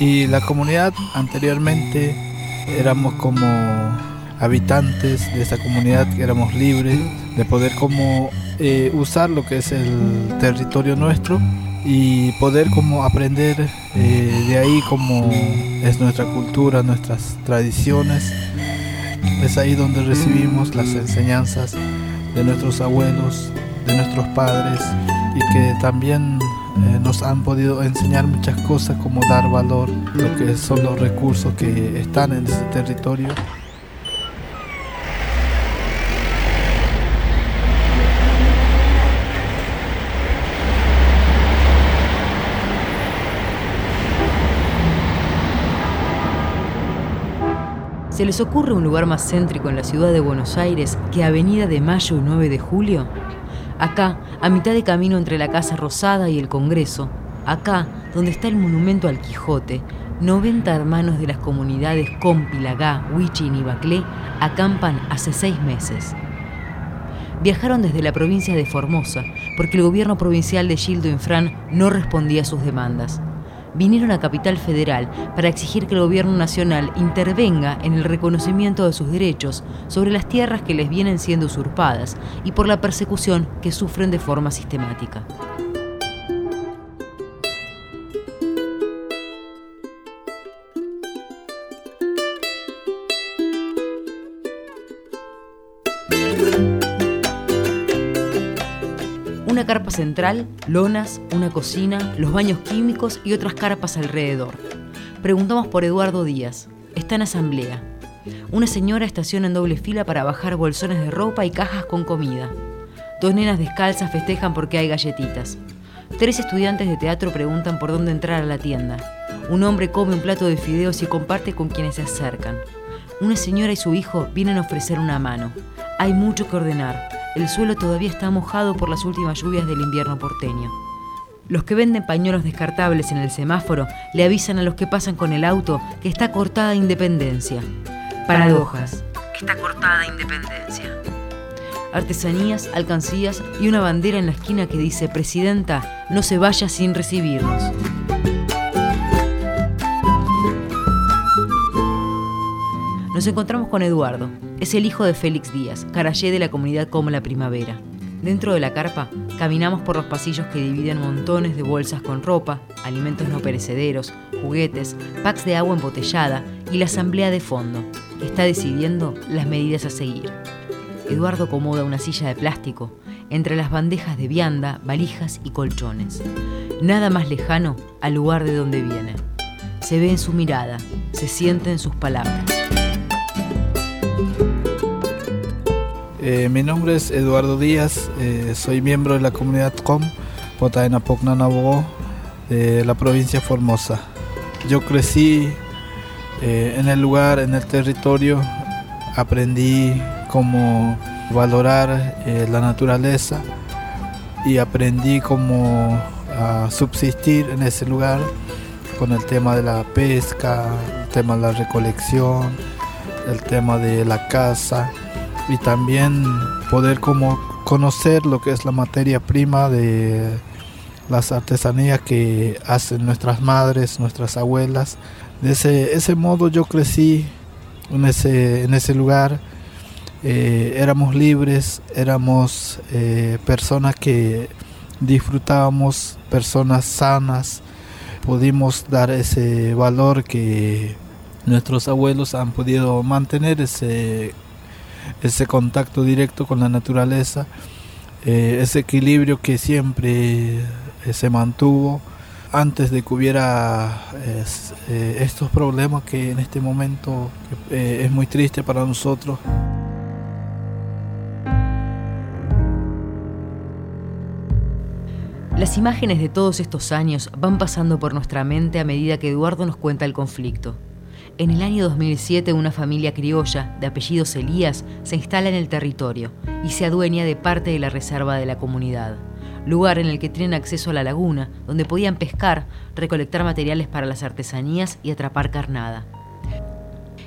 Y la comunidad anteriormente éramos como habitantes de esa comunidad, éramos libres de poder como eh, usar lo que es el territorio nuestro y poder como aprender eh, de ahí como es nuestra cultura, nuestras tradiciones. Es ahí donde recibimos las enseñanzas de nuestros abuelos, de nuestros padres y que también eh, nos han podido enseñar muchas cosas como dar valor, lo que son los recursos que están en ese territorio. ¿Se les ocurre un lugar más céntrico en la ciudad de Buenos Aires que Avenida de Mayo y 9 de Julio? Acá, a mitad de camino entre la Casa Rosada y el Congreso, acá, donde está el monumento al Quijote, 90 hermanos de las comunidades Compi, Lagá, Huichin y Baclé acampan hace seis meses. Viajaron desde la provincia de Formosa porque el gobierno provincial de Gildo Infran no respondía a sus demandas vinieron a Capital Federal para exigir que el gobierno nacional intervenga en el reconocimiento de sus derechos sobre las tierras que les vienen siendo usurpadas y por la persecución que sufren de forma sistemática. Carpa central, lonas, una cocina, los baños químicos y otras carpas alrededor. Preguntamos por Eduardo Díaz. Está en asamblea. Una señora estaciona en doble fila para bajar bolsones de ropa y cajas con comida. Dos nenas descalzas festejan porque hay galletitas. Tres estudiantes de teatro preguntan por dónde entrar a la tienda. Un hombre come un plato de fideos y comparte con quienes se acercan. Una señora y su hijo vienen a ofrecer una mano. Hay mucho que ordenar. El suelo todavía está mojado por las últimas lluvias del invierno porteño. Los que venden pañuelos descartables en el semáforo le avisan a los que pasan con el auto que está cortada Independencia. Paradojas. Está cortada Independencia. Artesanías, alcancías y una bandera en la esquina que dice Presidenta, no se vaya sin recibirnos. Nos encontramos con Eduardo, es el hijo de Félix Díaz, carayé de la comunidad como la primavera. Dentro de la carpa, caminamos por los pasillos que dividen montones de bolsas con ropa, alimentos no perecederos, juguetes, packs de agua embotellada y la asamblea de fondo, que está decidiendo las medidas a seguir. Eduardo acomoda una silla de plástico entre las bandejas de vianda, valijas y colchones. Nada más lejano al lugar de donde viene. Se ve en su mirada, se siente en sus palabras. Eh, mi nombre es Eduardo Díaz, eh, soy miembro de la comunidad COM, Potaena Pocnanabogó, de la provincia Formosa. Yo crecí eh, en el lugar, en el territorio, aprendí cómo valorar la naturaleza y aprendí cómo a subsistir en ese lugar con el tema de la pesca, el tema de la recolección, el tema de la caza y también poder como conocer lo que es la materia prima de las artesanías que hacen nuestras madres, nuestras abuelas. De ese, ese modo yo crecí en ese, en ese lugar. Eh, éramos libres, éramos eh, personas que disfrutábamos, personas sanas, pudimos dar ese valor que nuestros abuelos han podido mantener, ese ese contacto directo con la naturaleza, eh, ese equilibrio que siempre eh, se mantuvo antes de que hubiera eh, estos problemas que en este momento es muy triste para nosotros. Las imágenes de todos estos años van pasando por nuestra mente a medida que Eduardo nos cuenta el conflicto. En el año 2007 una familia criolla de apellidos Elías se instala en el territorio y se adueña de parte de la reserva de la comunidad, lugar en el que tienen acceso a la laguna, donde podían pescar, recolectar materiales para las artesanías y atrapar carnada.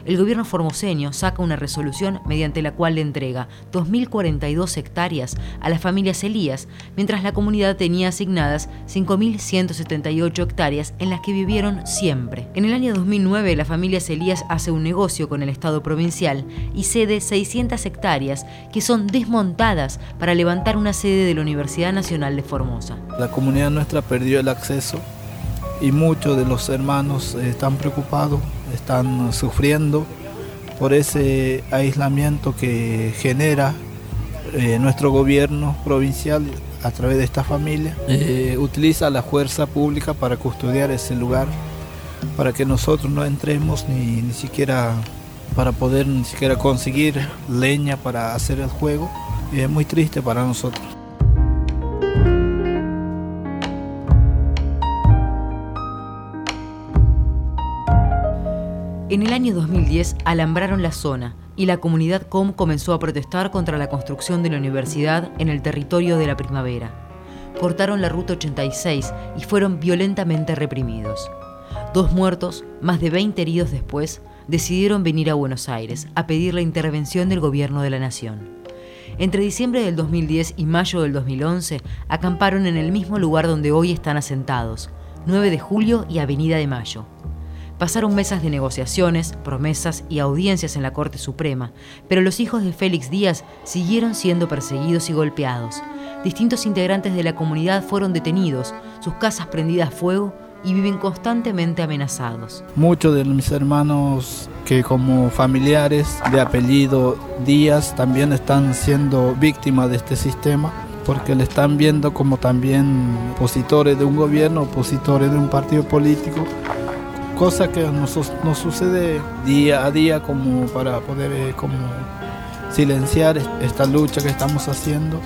El gobierno formoseño saca una resolución mediante la cual le entrega 2.042 hectáreas a las familias Elías, mientras la comunidad tenía asignadas 5.178 hectáreas en las que vivieron siempre. En el año 2009, la familia Elías hace un negocio con el Estado provincial y cede 600 hectáreas que son desmontadas para levantar una sede de la Universidad Nacional de Formosa. La comunidad nuestra perdió el acceso y muchos de los hermanos están preocupados, están sufriendo por ese aislamiento que genera eh, nuestro gobierno provincial a través de esta familia. Eh, utiliza la fuerza pública para custodiar ese lugar, para que nosotros no entremos ni, ni siquiera para poder ni siquiera conseguir leña para hacer el juego. Y es muy triste para nosotros. Año 2010 alambraron la zona y la comunidad COM comenzó a protestar contra la construcción de la universidad en el territorio de la primavera. Cortaron la ruta 86 y fueron violentamente reprimidos. Dos muertos, más de 20 heridos después, decidieron venir a Buenos Aires a pedir la intervención del gobierno de la nación. Entre diciembre del 2010 y mayo del 2011 acamparon en el mismo lugar donde hoy están asentados, 9 de julio y Avenida de Mayo. Pasaron mesas de negociaciones, promesas y audiencias en la Corte Suprema, pero los hijos de Félix Díaz siguieron siendo perseguidos y golpeados. Distintos integrantes de la comunidad fueron detenidos, sus casas prendidas a fuego y viven constantemente amenazados. Muchos de mis hermanos que como familiares de apellido Díaz también están siendo víctimas de este sistema porque le están viendo como también opositores de un gobierno, opositores de un partido político cosa que nos, nos, sucede día a día como para poder eh, como silenciar esta lucha que estamos haciendo.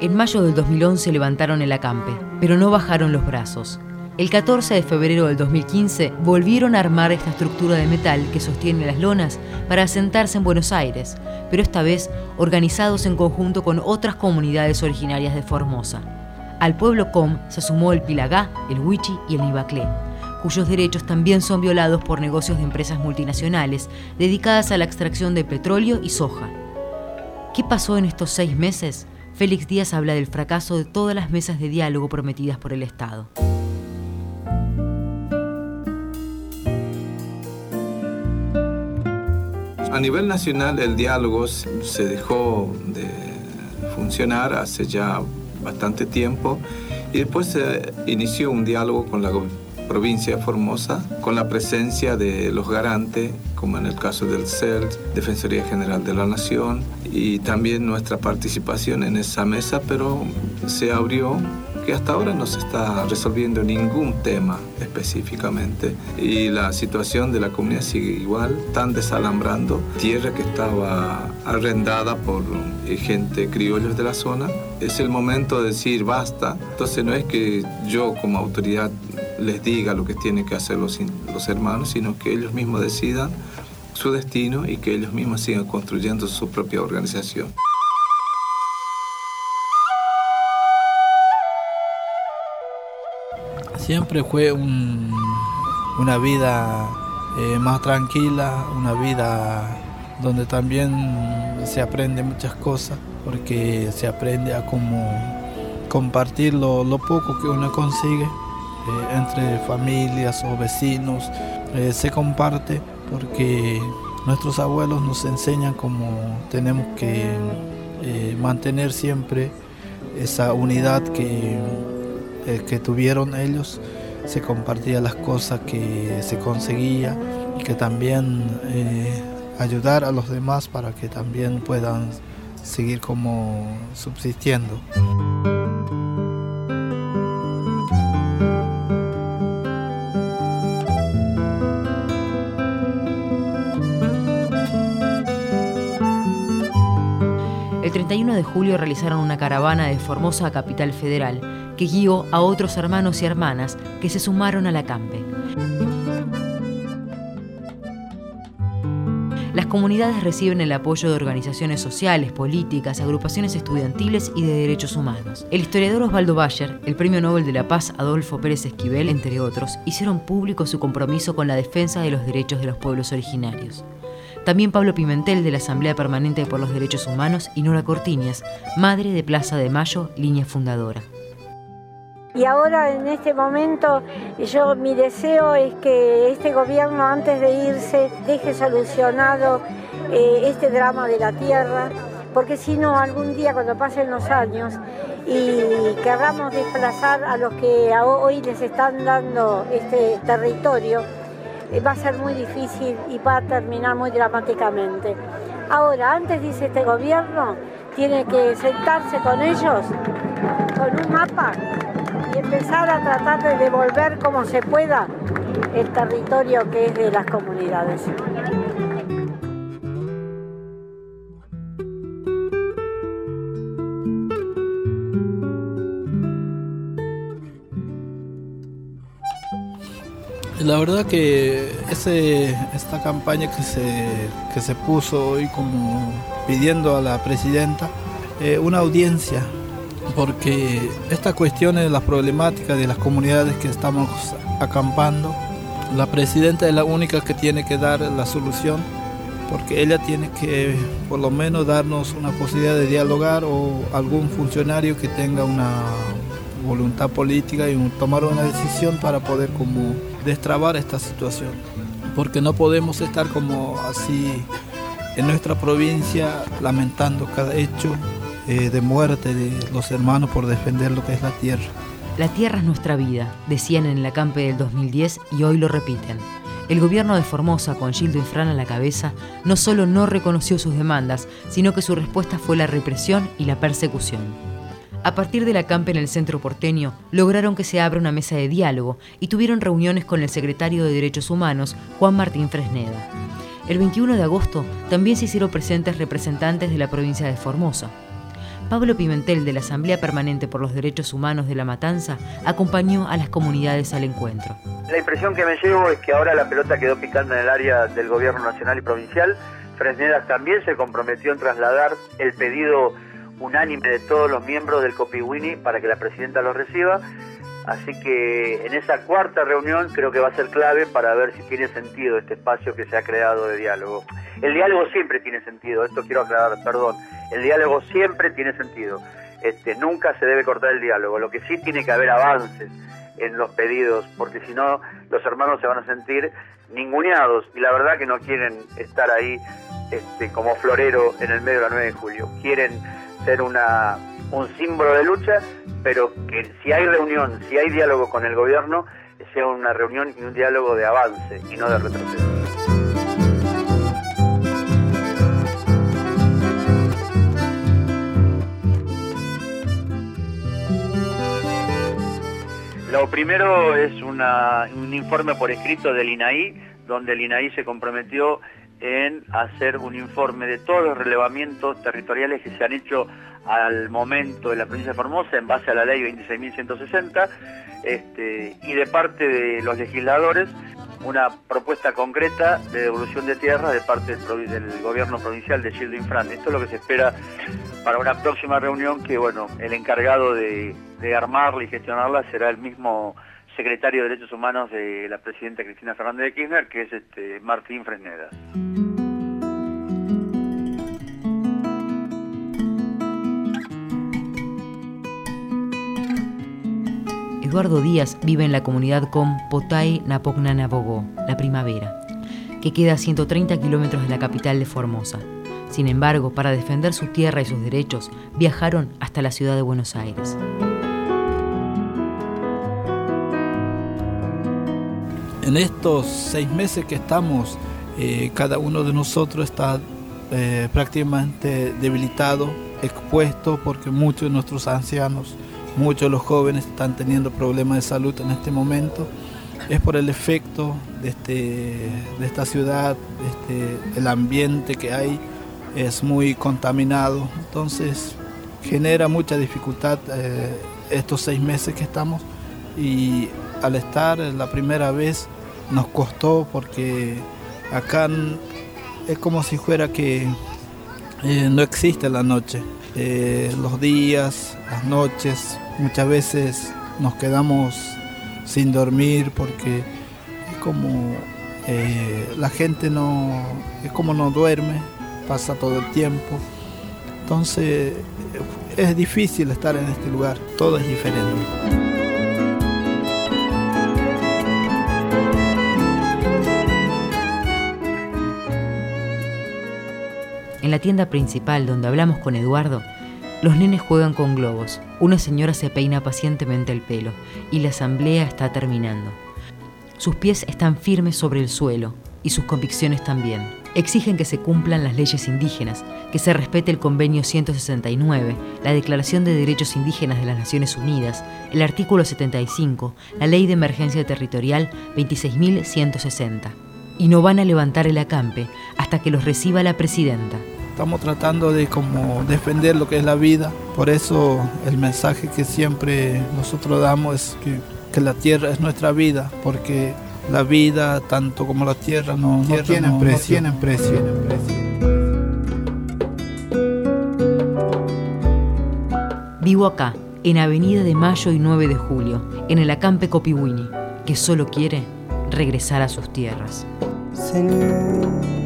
En mayo del 2011 levantaron el acampe, pero no bajaron los brazos. El 14 de febrero del 2015 volvieron a armar esta estructura de metal que sostiene las lonas para asentarse en Buenos Aires, pero esta vez organizados en conjunto con otras comunidades originarias de Formosa. Al pueblo Com se sumó el Pilagá, el Huichi y el Nibaclé cuyos derechos también son violados por negocios de empresas multinacionales dedicadas a la extracción de petróleo y soja. ¿Qué pasó en estos seis meses? Félix Díaz habla del fracaso de todas las mesas de diálogo prometidas por el Estado. A nivel nacional el diálogo se dejó de funcionar hace ya bastante tiempo y después se inició un diálogo con la provincia de Formosa, con la presencia de los garantes, como en el caso del CEL, Defensoría General de la Nación, y también nuestra participación en esa mesa, pero se abrió que hasta ahora no se está resolviendo ningún tema específicamente. Y la situación de la comunidad sigue igual, están desalambrando. Tierra que estaba arrendada por eh, gente criollos de la zona. Es el momento de decir basta, entonces no es que yo como autoridad les diga lo que tienen que hacer los, hermanos, sino que ellos mismos decidan su destino y que ellos mismos sigan construyendo su propia organización. Siempre fue una vida eh, más tranquila, una vida donde también se aprende muchas cosas, porque se aprende a cómo compartir lo, poco que uno consigue entre familias o vecinos eh, se comparte porque nuestros abuelos nos enseñan cómo tenemos que eh, mantener siempre esa unidad que, que tuvieron ellos, se compartía las cosas que se conseguía y que también ayudar a los demás para que también puedan seguir como subsistiendo. 31 de julio realizaron una caravana de Formosa a Capital Federal que guió a otros hermanos y hermanas que se sumaron a la campe. las comunidades reciben el apoyo de organizaciones sociales, políticas, agrupaciones estudiantiles y de derechos humanos. El historiador Osvaldo Bayer, el Premio Nobel de la Paz Adolfo Pérez Esquivel, entre otros, hicieron público su compromiso con la defensa de los derechos de los pueblos originarios. También Pablo Pimentel de la Asamblea Permanente por los Derechos Humanos y Nora Cortiñas, madre de Plaza de Mayo, línea fundadora. Y ahora en este momento yo mi deseo es que este gobierno antes de irse deje solucionado eh, este drama de la tierra, porque si no algún día cuando pasen los años y querramos desplazar a los que hoy les están dando este territorio, va a ser muy difícil y va a terminar muy dramáticamente. Ahora, antes dice este gobierno, tiene que sentarse con ellos con un mapa y empezar a tratar de devolver como se pueda el territorio que es de las comunidades. La verdad que esta campaña que se, que se puso hoy como pidiendo a la presidenta eh, una audiencia, porque esta cuestión es la problemática de las comunidades que estamos acampando. La presidenta es la única que tiene que dar la solución, porque ella tiene que por lo menos darnos una posibilidad de dialogar o algún funcionario que tenga una voluntad política y tomar una decisión para poder como destrabar esta situación. Porque no podemos estar como así en nuestra provincia lamentando cada hecho eh, de muerte de los hermanos por defender lo que es la tierra. La tierra es nuestra vida, decían en la campe del 2010 y hoy lo repiten. El gobierno de Formosa, con Gildo Infran a la cabeza, no solo no reconoció sus demandas, sino que su respuesta fue la represión y la persecución. A partir de la campa en el centro porteño, lograron que se abra una mesa de diálogo y tuvieron reuniones con el secretario de Derechos Humanos, Juan Martín Fresneda. El 21 de agosto también se hicieron presentes representantes de la provincia de Formosa. Pablo Pimentel de la Asamblea Permanente por los Derechos Humanos de La Matanza acompañó a las comunidades al encuentro. La impresión que me llevo es que ahora la pelota quedó picando en el área del gobierno nacional y provincial. Fresneda también se comprometió en trasladar el pedido unánime de todos los miembros del Copiwini para que la presidenta lo reciba. Así que en esa cuarta reunión creo que va a ser clave para ver si tiene sentido este espacio que se ha creado de diálogo. El diálogo siempre tiene sentido, esto quiero aclarar, perdón, el diálogo siempre tiene sentido. Este, nunca se debe cortar el diálogo, lo que sí tiene que haber avances en los pedidos, porque si no los hermanos se van a sentir ninguneados y la verdad que no quieren estar ahí este, como florero en el medio de la 9 de julio, quieren ser una, un símbolo de lucha, pero que si hay reunión, si hay diálogo con el gobierno, sea una reunión y un diálogo de avance y no de retroceso. Lo primero es una, un informe por escrito del INAI, donde el INAI se comprometió en hacer un informe de todos los relevamientos territoriales que se han hecho al momento de la provincia de Formosa en base a la ley 26.160 este, y de parte de los legisladores una propuesta concreta de devolución de tierra de parte del, gobierno provincial de Gildo Infran. Esto es lo que se espera para una próxima reunión que, bueno, el encargado de, de armarla y gestionarla será el mismo secretario de Derechos Humanos de la presidenta Cristina Fernández de Kirchner, que es este, Martín Fresneda. Eduardo Díaz vive en la comunidad con Potay Napognanabogó, la primavera, que queda a 130 kilómetros de la capital de Formosa. Sin embargo, para defender su tierra y sus derechos, viajaron hasta la ciudad de Buenos Aires. En estos seis meses que estamos, eh, cada uno de nosotros está eh, prácticamente debilitado, expuesto, porque muchos de nuestros ancianos, muchos de los jóvenes están teniendo problemas de salud en este momento. Es por el efecto de, este, de esta ciudad, este, el ambiente que hay es muy contaminado, entonces genera mucha dificultad eh, estos seis meses que estamos y al estar la primera vez nos costó porque acá es como si fuera que eh, no existe la noche. Eh, los días, las noches, muchas veces nos quedamos sin dormir porque es como eh, la gente no, es como no duerme, pasa todo el tiempo. Entonces es difícil estar en este lugar, todo es diferente. En la tienda principal donde hablamos con Eduardo, los nenes juegan con globos, una señora se peina pacientemente el pelo y la asamblea está terminando. Sus pies están firmes sobre el suelo y sus convicciones también. Exigen que se cumplan las leyes indígenas, que se respete el Convenio 169, la Declaración de Derechos Indígenas de las Naciones Unidas, el artículo 75, la Ley de Emergencia Territorial 26.160. Y no van a levantar el acampe hasta que los reciba la presidenta. Estamos tratando de como defender lo que es la vida. Por eso el mensaje que siempre nosotros damos es que, que la tierra es nuestra vida, porque la vida, tanto como la tierra, no, no tienen no, precio. No tienen precio. Vivo acá, en Avenida de Mayo y 9 de Julio, en el acampe Copiwini, que solo quiere regresar a sus tierras. Señor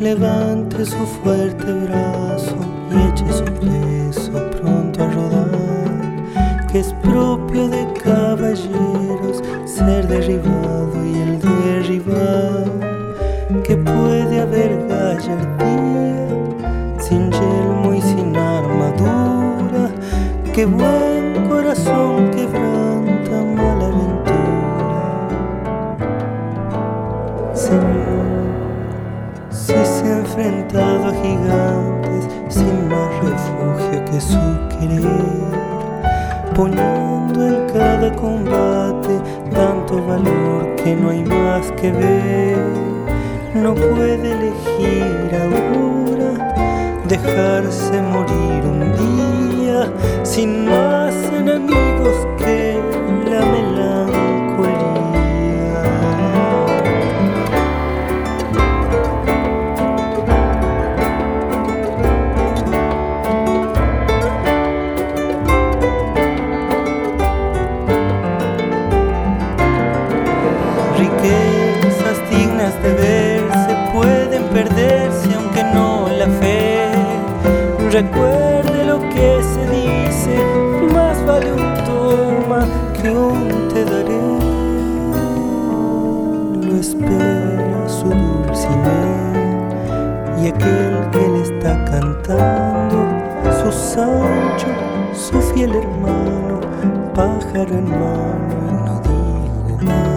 levante su fuerte brazo y eche su peso pronto a rodar, que es propio de caballeros ser derribado que ver, no puede elegir ahora dejarse morir un día sin más enemigos que Recuerde lo que se dice, más vale un toma que un te daré. Lo espera su dulcinea y aquel que le está cantando, su Sancho, su fiel hermano, pájaro en mano y no digo.